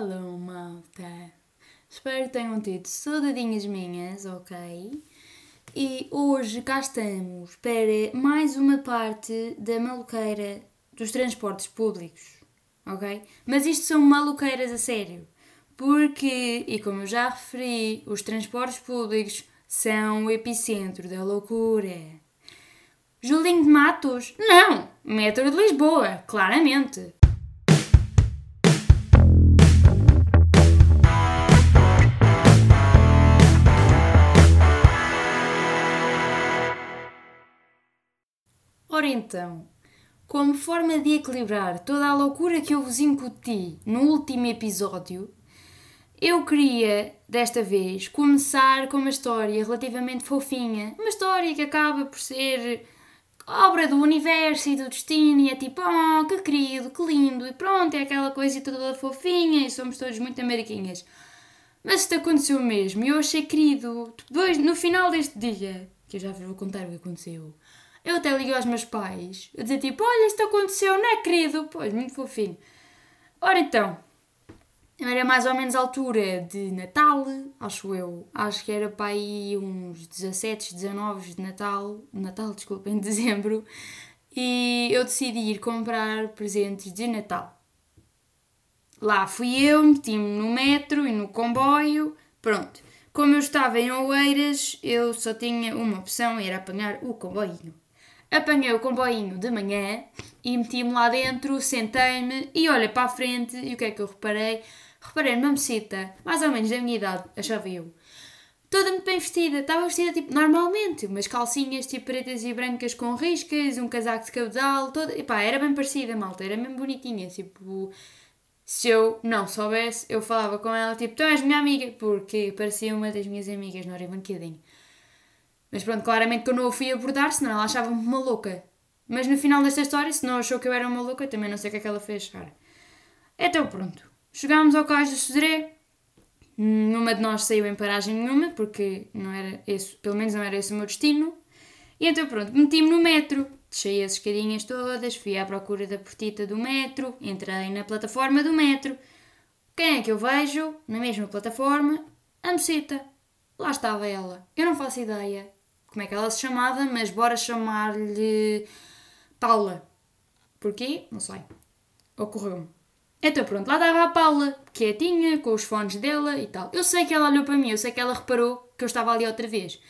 Hello, malta! Espero que tenham tido saudadinhas minhas, ok? E hoje cá estamos para mais uma parte da maluqueira dos transportes públicos, ok? Mas isto são maluqueiras a sério, porque, e como eu já referi, os transportes públicos são o epicentro da loucura. Julinho de Matos? Não! Metro de Lisboa, claramente. Então, como forma de equilibrar toda a loucura que eu vos incuti no último episódio, eu queria, desta vez, começar com uma história relativamente fofinha. Uma história que acaba por ser obra do universo e do destino e é tipo, oh, que querido, que lindo, e pronto, é aquela coisa toda fofinha e somos todos muito ameriquinhas. Mas isto aconteceu mesmo e eu achei querido. Depois, no final deste dia, que eu já vos vou contar o que aconteceu, eu até liguei aos meus pais a dizer tipo, olha, isto aconteceu, não é querido? Pois, muito fofinho. Ora então, era mais ou menos a altura de Natal, acho eu. Acho que era para aí uns 17, 19 de Natal, Natal, desculpa, em dezembro. E eu decidi ir comprar presentes de Natal. Lá fui eu, meti-me no metro e no comboio. Pronto. Como eu estava em Oeiras, eu só tinha uma opção, era apanhar o comboinho. Apanhei o comboinho de manhã e meti-me lá dentro, sentei-me e olhei para a frente e o que é que eu reparei? Reparei numa mocita, mais ou menos da minha idade, achava eu. Toda muito bem vestida, estava vestida tipo normalmente, umas calcinhas tipo pretas e brancas com riscas, um casaco de cabedal, toda. Epá, era bem parecida, malta, era mesmo bonitinha, tipo. Se eu não soubesse, eu falava com ela tipo, tu és minha amiga, porque parecia uma das minhas amigas, não era bocadinho. Mas pronto, claramente que eu não a fui abordar, senão ela achava-me uma louca. Mas no final desta história, se não achou que eu era uma louca, também não sei o que é que ela fez achar. Então pronto. Chegámos ao cais do Sodré. Numa de nós saiu em paragem nenhuma, porque não era esse, pelo menos não era esse o meu destino. E então pronto, meti-me no metro. Deixei as escadinhas todas, fui à procura da portita do metro, entrei na plataforma do metro. Quem é que eu vejo na mesma plataforma? A moceta. Lá estava ela. Eu não faço ideia como é que ela se chamava, mas bora chamar-lhe Paula. Porquê? Não sei. Ocorreu-me. Então pronto, lá estava a Paula, quietinha, com os fones dela e tal. Eu sei que ela olhou para mim, eu sei que ela reparou que eu estava ali outra vez.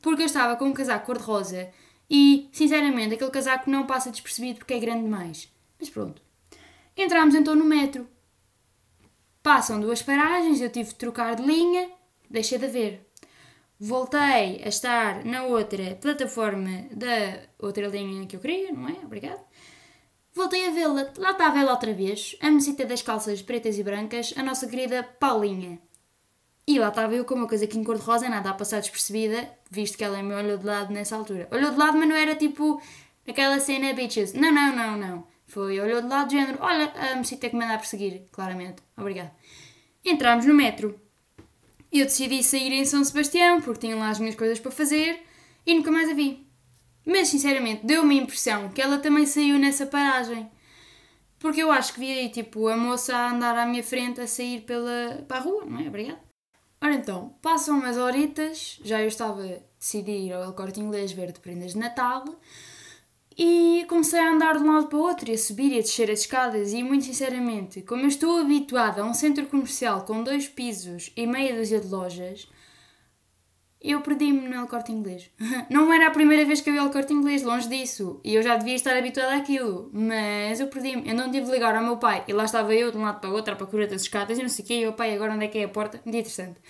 Porque eu estava com um casaco cor-de-rosa e, sinceramente, aquele casaco não passa despercebido porque é grande demais. Mas pronto. Entramos então no metro. Passam duas paragens, eu tive de trocar de linha, deixei de ver. Voltei a estar na outra plataforma da outra linha que eu queria, não é? Obrigado. Voltei a vê-la. Lá estava ela outra vez, a mocita das calças pretas e brancas, a nossa querida Paulinha. E lá estava eu com uma coisa aqui em cor-de-rosa, nada a passar despercebida, visto que ela me olhou de lado nessa altura. Olhou de lado, mas não era tipo aquela cena bitches. Não, não, não, não. Foi, olhou de lado, género, olha, a mocita que me anda a perseguir, claramente. Obrigada. Entramos no metro. Eu decidi sair em São Sebastião, porque tinha lá as minhas coisas para fazer, e nunca mais a vi. Mas, sinceramente, deu-me a impressão que ela também saiu nessa paragem. Porque eu acho que vi aí, tipo, a moça a andar à minha frente a sair pela, para a rua, não é? Obrigada. Ora então, passam umas horitas, já eu estava a decidir ir ao Corte Inglês ver de prendas de Natal, e comecei a andar de um lado para o outro, e a subir e a descer as escadas, e muito sinceramente, como eu estou habituada a um centro comercial com dois pisos e meia dúzia de lojas, eu perdi-me no El Corte Inglês. Não era a primeira vez que eu ia ao Corte Inglês, longe disso, e eu já devia estar habituada àquilo, mas eu perdi-me. Eu não tive de ligar ao meu pai, e lá estava eu de um lado para o outro, à procura das escadas, e não sei o quê, e o pai, agora onde é que é a porta? Muito interessante.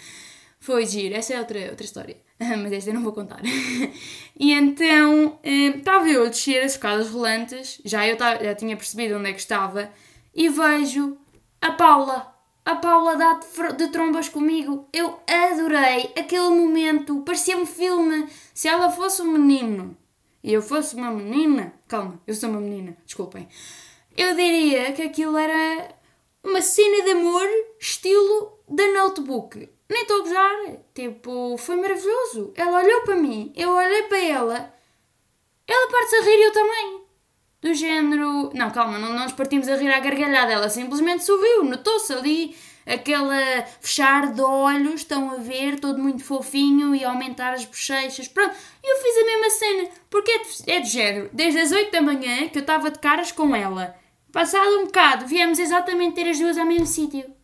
Foi giro, essa é outra, outra história. Mas esta eu não vou contar. e então estava eu a descer as escadas rolantes, já eu tava, já tinha percebido onde é que estava, e vejo a Paula. A Paula dá de, de trombas comigo. Eu adorei aquele momento, parecia um filme. Se ela fosse um menino e eu fosse uma menina, calma, eu sou uma menina, desculpem, eu diria que aquilo era uma cena de amor estilo da notebook. Nem estou a gozar. Tipo, foi maravilhoso. Ela olhou para mim, eu olhei para ela. Ela parte-se a rir e eu também. Do género. Não, calma, não, não nos partimos a rir à gargalhada. Ela simplesmente sorriu, notou-se ali aquela fechar de olhos, estão a ver, todo muito fofinho e aumentar as bochechas. Pronto, eu fiz a mesma cena, porque é de, é de género. Desde as 8 da manhã que eu estava de caras com ela. Passado um bocado, viemos exatamente ter as duas ao mesmo sítio.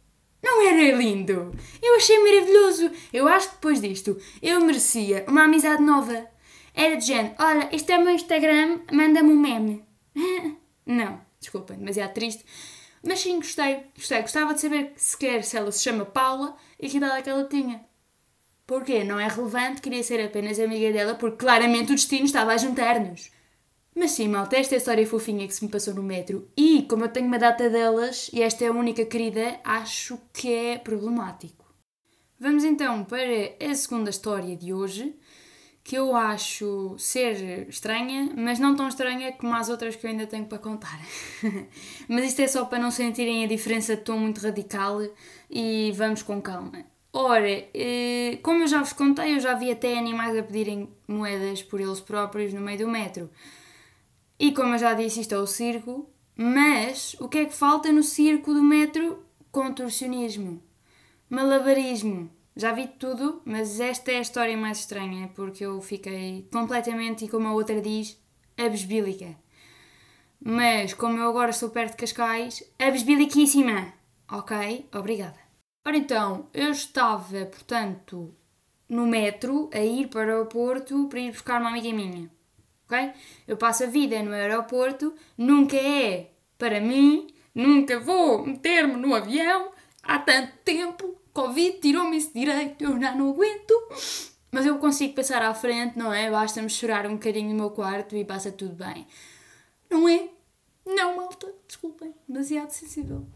Não era lindo? Eu achei maravilhoso. Eu acho que depois disto eu merecia uma amizade nova. Era de género, olha, este é o meu Instagram, manda-me um meme. Não, desculpem, demasiado triste. Mas sim, gostei, gostei. Gostava de saber sequer se ela se chama Paula e que idade é que ela tinha. Porquê? Não é relevante, queria ser apenas amiga dela porque claramente o destino estava a juntar-nos. Mas sim, malta, esta é a história fofinha que se me passou no metro e, como eu tenho uma data delas e esta é a única querida, acho que é problemático. Vamos então para a segunda história de hoje, que eu acho ser estranha, mas não tão estranha como as outras que eu ainda tenho para contar. mas isto é só para não sentirem a diferença de tom muito radical e vamos com calma. Ora, eh, como eu já vos contei, eu já vi até animais a pedirem moedas por eles próprios no meio do metro. E como eu já disse, isto é o circo, mas o que é que falta no circo do metro? Contorcionismo, malabarismo. Já vi tudo, mas esta é a história mais estranha, porque eu fiquei completamente, e como a outra diz, abesbílica. Mas, como eu agora estou perto de Cascais, abesbiliquíssima! Ok? Obrigada. Ora então, eu estava, portanto, no metro, a ir para o aeroporto para ir buscar uma amiga minha. Ok? Eu passo a vida no aeroporto, nunca é para mim, nunca vou meter-me no avião há tanto tempo Covid tirou-me esse direito, eu já não aguento. Mas eu consigo passar à frente, não é? Basta-me chorar um bocadinho no meu quarto e passa tudo bem. Não é? Não, malta, desculpem, demasiado sensível.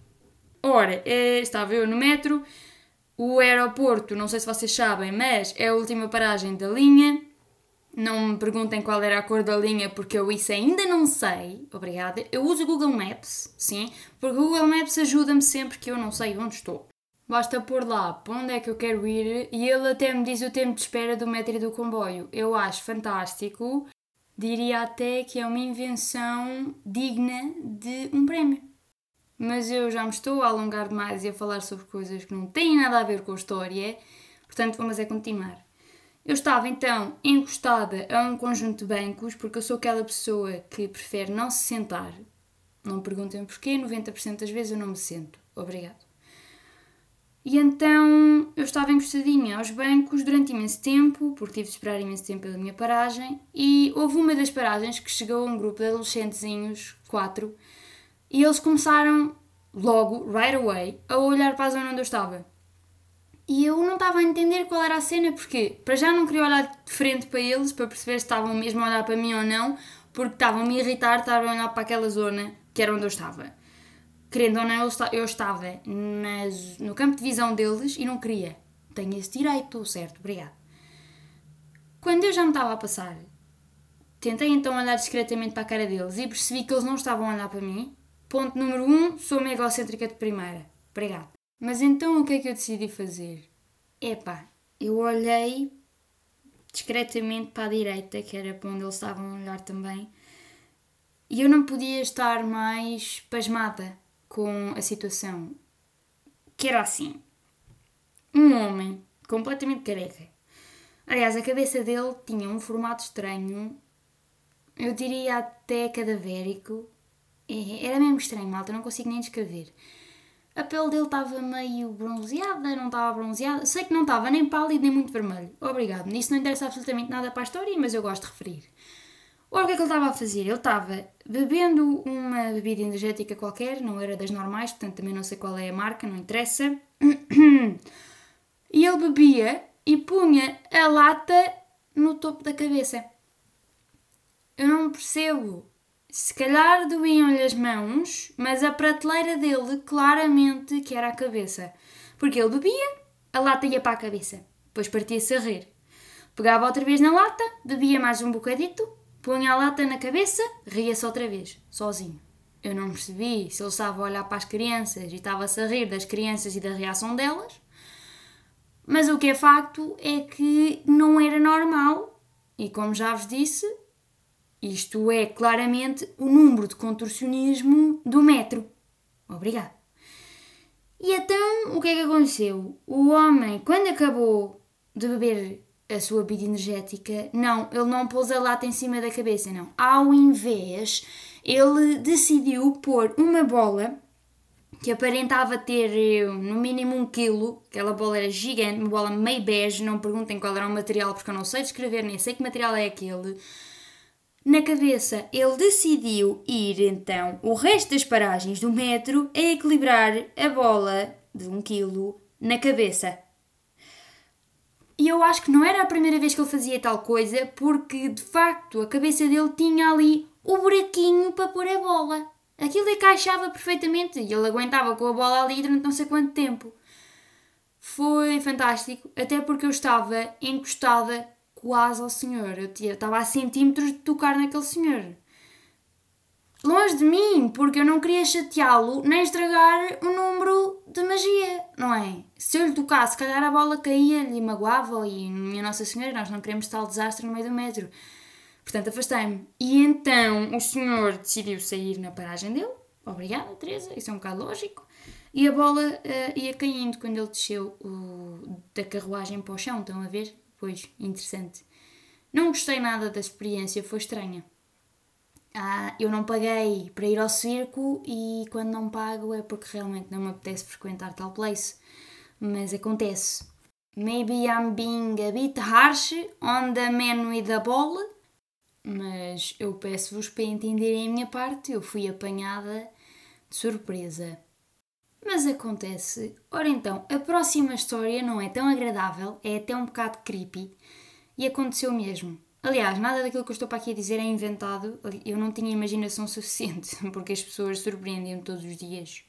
Ora, eh, estava eu no metro, o aeroporto, não sei se vocês sabem, mas é a última paragem da linha. Não me perguntem qual era a cor da linha, porque eu isso ainda não sei. Obrigada. Eu uso o Google Maps, sim, porque o Google Maps ajuda-me sempre que eu não sei onde estou. Basta pôr lá para onde é que eu quero ir e ele até me diz o tempo de espera do metro e do comboio. Eu acho fantástico. Diria até que é uma invenção digna de um prémio. Mas eu já me estou a alongar demais e a falar sobre coisas que não têm nada a ver com a história, portanto vamos é continuar. Eu estava então encostada a um conjunto de bancos porque eu sou aquela pessoa que prefere não se sentar. Não perguntem porquê, 90% das vezes eu não me sento. Obrigado. E então eu estava encostadinha aos bancos durante imenso tempo, porque tive de esperar imenso tempo pela minha paragem, e houve uma das paragens que chegou um grupo de adolescentezinhos, quatro, e eles começaram logo, right away, a olhar para a zona onde eu estava. E eu não estava a entender qual era a cena, porque para já não queria olhar de frente para eles, para perceber se estavam mesmo a olhar para mim ou não, porque estavam-me a irritar, estavam a olhar para aquela zona que era onde eu estava querendo ou não, eu estava nas, no campo de visão deles e não queria. Tenho esse direito, certo? Obrigado. Quando eu já me estava a passar, tentei então olhar discretamente para a cara deles e percebi que eles não estavam a olhar para mim. Ponto número um, sou uma egocêntrica de primeira. Obrigado. Mas então o que é que eu decidi fazer? Epá, eu olhei discretamente para a direita, que era para onde eles estavam a olhar também, e eu não podia estar mais pasmada com a situação que era assim: um homem completamente careca. Aliás, a cabeça dele tinha um formato estranho, eu diria até cadavérico. É, era mesmo estranho, malta, não consigo nem descrever. A pele dele estava meio bronzeada, não estava bronzeada. Sei que não estava nem pálido nem muito vermelho. Obrigado. Nisso não interessa absolutamente nada para a história, mas eu gosto de referir. Ora, o que é que ele estava a fazer? Ele estava bebendo uma bebida energética qualquer, não era das normais, portanto também não sei qual é a marca, não interessa. E ele bebia e punha a lata no topo da cabeça. Eu não percebo. Se calhar doíam-lhe as mãos, mas a prateleira dele claramente que era a cabeça. Porque ele bebia, a lata ia para a cabeça. Depois partia-se a rir. Pegava outra vez na lata, bebia mais um bocadito, punha a lata na cabeça, ria-se outra vez, sozinho. Eu não percebi se ele estava a olhar para as crianças e estava-se a rir das crianças e da reação delas, mas o que é facto é que não era normal, e como já vos disse, isto é claramente o número de contorcionismo do metro. Obrigado. E então, o que é que aconteceu? O homem, quando acabou de beber a sua bebida energética, não, ele não pôs a lata em cima da cabeça, não. Ao invés, ele decidiu pôr uma bola que aparentava ter eh, no mínimo um quilo, aquela bola era gigante, uma bola meio bege, não perguntem qual era o material porque eu não sei descrever, nem sei que material é aquele. Na cabeça, ele decidiu ir então o resto das paragens do metro a equilibrar a bola de um quilo na cabeça. E eu acho que não era a primeira vez que ele fazia tal coisa, porque de facto a cabeça dele tinha ali o buraquinho para pôr a bola. Aquilo encaixava perfeitamente e ele aguentava com a bola ali durante não sei quanto tempo. Foi fantástico, até porque eu estava encostada quase ao senhor. Eu estava a centímetros de tocar naquele senhor. Longe de mim, porque eu não queria chateá-lo nem estragar o número de magia, não é? Se eu lhe tocasse, se calhar a bola caía-lhe e magoava e minha Nossa Senhora, nós não queremos tal desastre no meio do metro. Portanto, afastei-me. E então o senhor decidiu sair na paragem dele. Obrigada, Teresa, isso é um bocado lógico. E a bola uh, ia caindo quando ele desceu o, da carruagem para o chão, estão a ver? Pois, interessante. Não gostei nada da experiência, foi estranha. Ah, eu não paguei para ir ao circo e quando não pago é porque realmente não me apetece frequentar tal place. Mas acontece. Maybe I'm being a bit harsh on the man with the ball, mas eu peço-vos para entenderem a minha parte, eu fui apanhada de surpresa. Mas acontece. Ora então, a próxima história não é tão agradável, é até um bocado creepy, e aconteceu mesmo. Aliás, nada daquilo que eu estou para aqui a dizer é inventado, eu não tinha imaginação suficiente, porque as pessoas surpreendem-me todos os dias.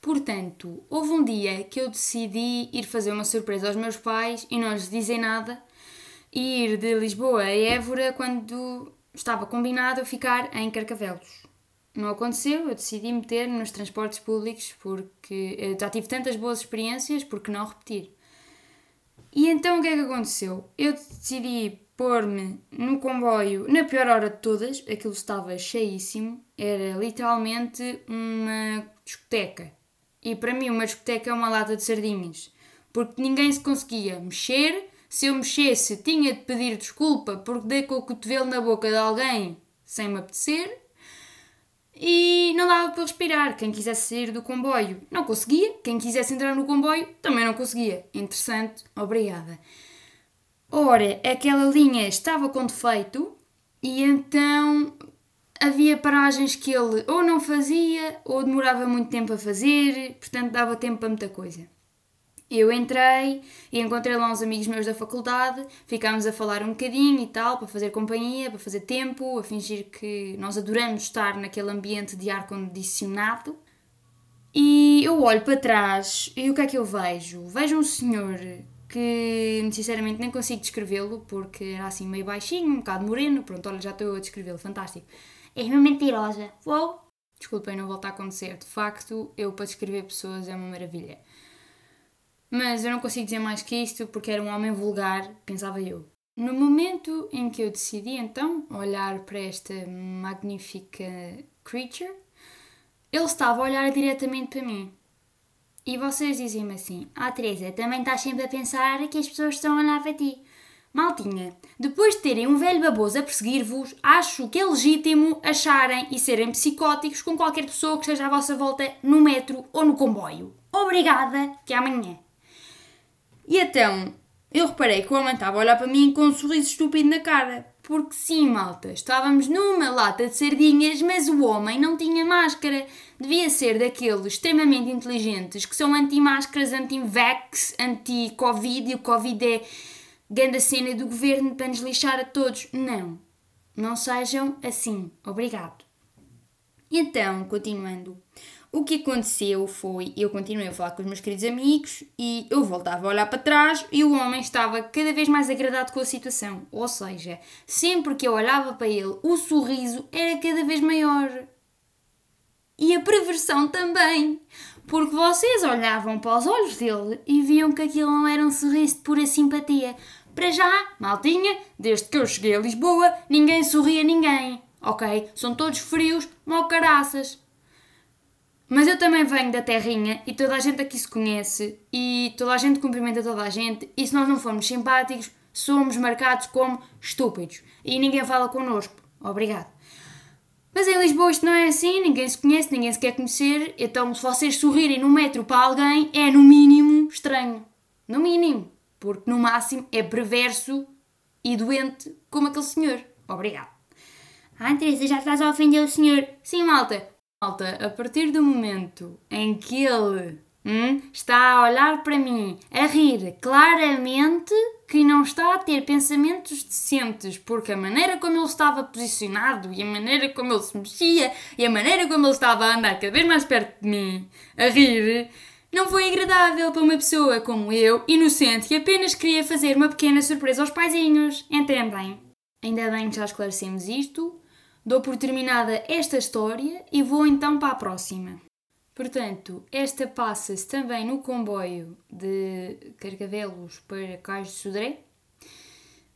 Portanto, houve um dia que eu decidi ir fazer uma surpresa aos meus pais e não lhes dizem nada, e ir de Lisboa a Évora quando estava combinado eu ficar em Carcavelos. Não aconteceu, eu decidi meter nos transportes públicos porque já tive tantas boas experiências, porque não repetir? E então o que é que aconteceu? Eu decidi pôr-me no comboio na pior hora de todas, aquilo estava cheíssimo, era literalmente uma discoteca. E para mim uma discoteca é uma lata de sardinhas, porque ninguém se conseguia mexer, se eu mexesse, tinha de pedir desculpa porque dei com o cotovelo na boca de alguém sem me apetecer. E não dava para respirar. Quem quisesse sair do comboio não conseguia. Quem quisesse entrar no comboio também não conseguia. Interessante, obrigada. Ora, aquela linha estava com defeito e então havia paragens que ele ou não fazia ou demorava muito tempo a fazer, portanto dava tempo para muita coisa. Eu entrei e encontrei lá uns amigos meus da faculdade, ficámos a falar um bocadinho e tal, para fazer companhia, para fazer tempo, a fingir que nós adoramos estar naquele ambiente de ar condicionado. E eu olho para trás e o que é que eu vejo? Vejo um senhor que sinceramente nem consigo descrevê-lo porque era assim meio baixinho, um bocado moreno. Pronto, olha, já estou a descrevê-lo, fantástico. És uma mentirosa. Uou! Desculpem, não volta a acontecer. De facto, eu para descrever pessoas é uma maravilha. Mas eu não consigo dizer mais que isto porque era um homem vulgar, pensava eu. No momento em que eu decidi então olhar para esta magnífica creature, ele estava a olhar diretamente para mim. E vocês dizem-me assim: Ah, Teresa, também estás sempre a pensar que as pessoas estão a olhar para ti. Maltinha, depois de terem um velho baboso a perseguir-vos, acho que é legítimo acharem e serem psicóticos com qualquer pessoa que esteja à vossa volta no metro ou no comboio. Obrigada, que amanhã. E então, eu reparei que o homem estava a olhar para mim com um sorriso estúpido na cara. Porque sim, malta, estávamos numa lata de sardinhas, mas o homem não tinha máscara. Devia ser daqueles extremamente inteligentes que são anti-máscaras, anti-vax, anti-covid e o covid é grande cena do governo para nos lixar a todos. Não. Não sejam assim. Obrigado. Então, continuando. O que aconteceu foi, eu continuei a falar com os meus queridos amigos e eu voltava a olhar para trás e o homem estava cada vez mais agradado com a situação. Ou seja, sempre que eu olhava para ele, o sorriso era cada vez maior. E a perversão também. Porque vocês olhavam para os olhos dele e viam que aquilo não era um sorriso de pura simpatia. Para já, maltinha, desde que eu cheguei a Lisboa, ninguém sorria a ninguém. Ok? São todos frios, mau caraças. Mas eu também venho da terrinha e toda a gente aqui se conhece e toda a gente cumprimenta toda a gente e se nós não formos simpáticos, somos marcados como estúpidos e ninguém fala connosco. Obrigado. Mas em Lisboa isto não é assim, ninguém se conhece, ninguém se quer conhecer, então se vocês sorrirem no metro para alguém é no mínimo estranho. No mínimo. Porque no máximo é perverso e doente como aquele senhor. Obrigado. Ah, Teresa, já estás a ofender o senhor. Sim, malta. Malta, a partir do momento em que ele hum, está a olhar para mim, a rir claramente que não está a ter pensamentos decentes, porque a maneira como ele estava posicionado e a maneira como ele se mexia e a maneira como ele estava a andar cada vez mais perto de mim, a rir, não foi agradável para uma pessoa como eu, inocente, que apenas queria fazer uma pequena surpresa aos paizinhos. Entendem? Ainda bem que já esclarecemos isto. Dou por terminada esta história e vou então para a próxima. Portanto, esta passa-se também no comboio de Carcavelos para Cais de Sodré.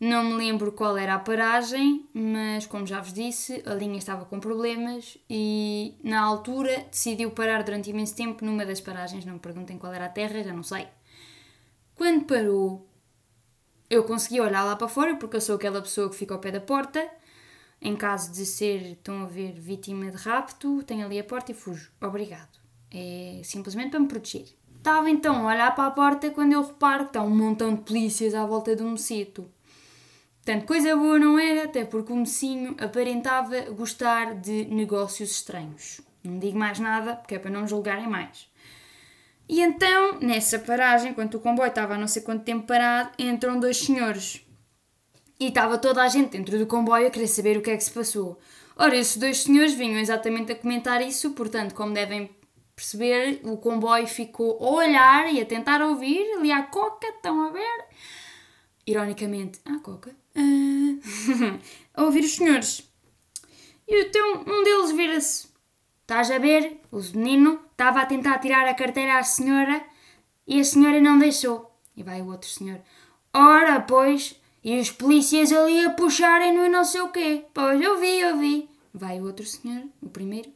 Não me lembro qual era a paragem, mas como já vos disse, a linha estava com problemas e na altura decidiu parar durante imenso tempo numa das paragens. Não me perguntem qual era a terra, já não sei. Quando parou, eu consegui olhar lá para fora porque eu sou aquela pessoa que fica ao pé da porta em caso de ser, estão a ver, vítima de rapto, tenho ali a porta e fujo. Obrigado. É simplesmente para me proteger. Estava então a olhar para a porta quando eu reparo que está um montão de polícias à volta do mocito. Portanto, coisa boa não era, até porque o mocinho aparentava gostar de negócios estranhos. Não digo mais nada, porque é para não me julgarem mais. E então, nessa paragem, enquanto o comboio estava há não sei quanto tempo parado, entram dois senhores. E estava toda a gente dentro do comboio a querer saber o que é que se passou. Ora, esses dois senhores vinham exatamente a comentar isso, portanto, como devem perceber, o comboio ficou a olhar e a tentar ouvir ali à coca, estão a ver? Ironicamente, à coca, uh, a ouvir os senhores. E então um deles vira-se: Estás a ver? O menino estava a tentar tirar a carteira à senhora e a senhora não deixou. E vai o outro senhor: Ora, pois e os polícias ali a puxarem-no e não sei o quê. Pois, eu vi, eu vi. Vai o outro senhor, o primeiro.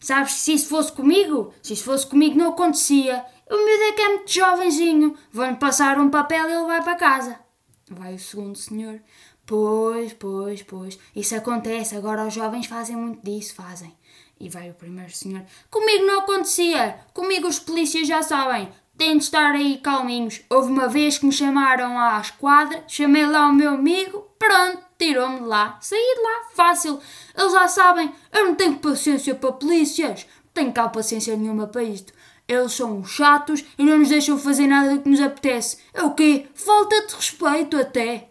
Sabes que se isso fosse comigo, se isso fosse comigo não acontecia. O meu é que é muito jovenzinho. Vão-lhe passar um papel e ele vai para casa. Vai o segundo senhor. Pois, pois, pois. Isso acontece. Agora os jovens fazem muito disso, fazem. E vai o primeiro senhor. Comigo não acontecia. Comigo os polícias já sabem. Têm de estar aí calminhos. Houve uma vez que me chamaram à esquadra, chamei lá o meu amigo, pronto, tirou-me de lá. Saí de lá, fácil. Eles já sabem, eu não tenho paciência para polícias. Não tenho cá paciência nenhuma para isto. Eles são chatos e não nos deixam fazer nada do que nos apetece. É o quê? Falta de respeito até.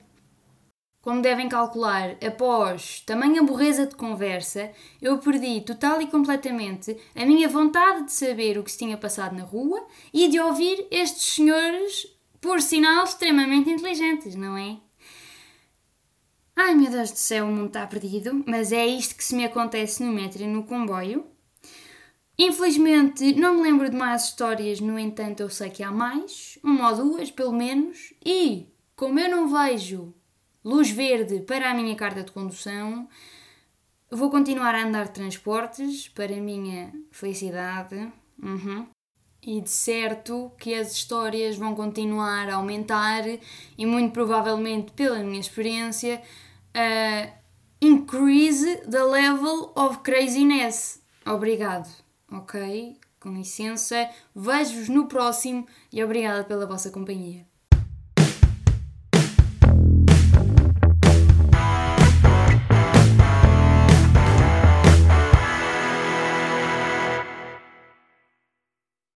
Como devem calcular, após tamanha borreza de conversa, eu perdi total e completamente a minha vontade de saber o que se tinha passado na rua e de ouvir estes senhores, por sinal, extremamente inteligentes, não é? Ai meu Deus do céu, o mundo está perdido, mas é isto que se me acontece no metro e no comboio. Infelizmente, não me lembro de mais histórias, no entanto, eu sei que há mais, uma ou duas, pelo menos, e como eu não vejo luz verde para a minha carta de condução. Vou continuar a andar de transportes para a minha felicidade. Uhum. E de certo que as histórias vão continuar a aumentar e muito provavelmente, pela minha experiência, uh, increase the level of craziness. Obrigado, ok? Com licença, vejo-vos no próximo e obrigada pela vossa companhia.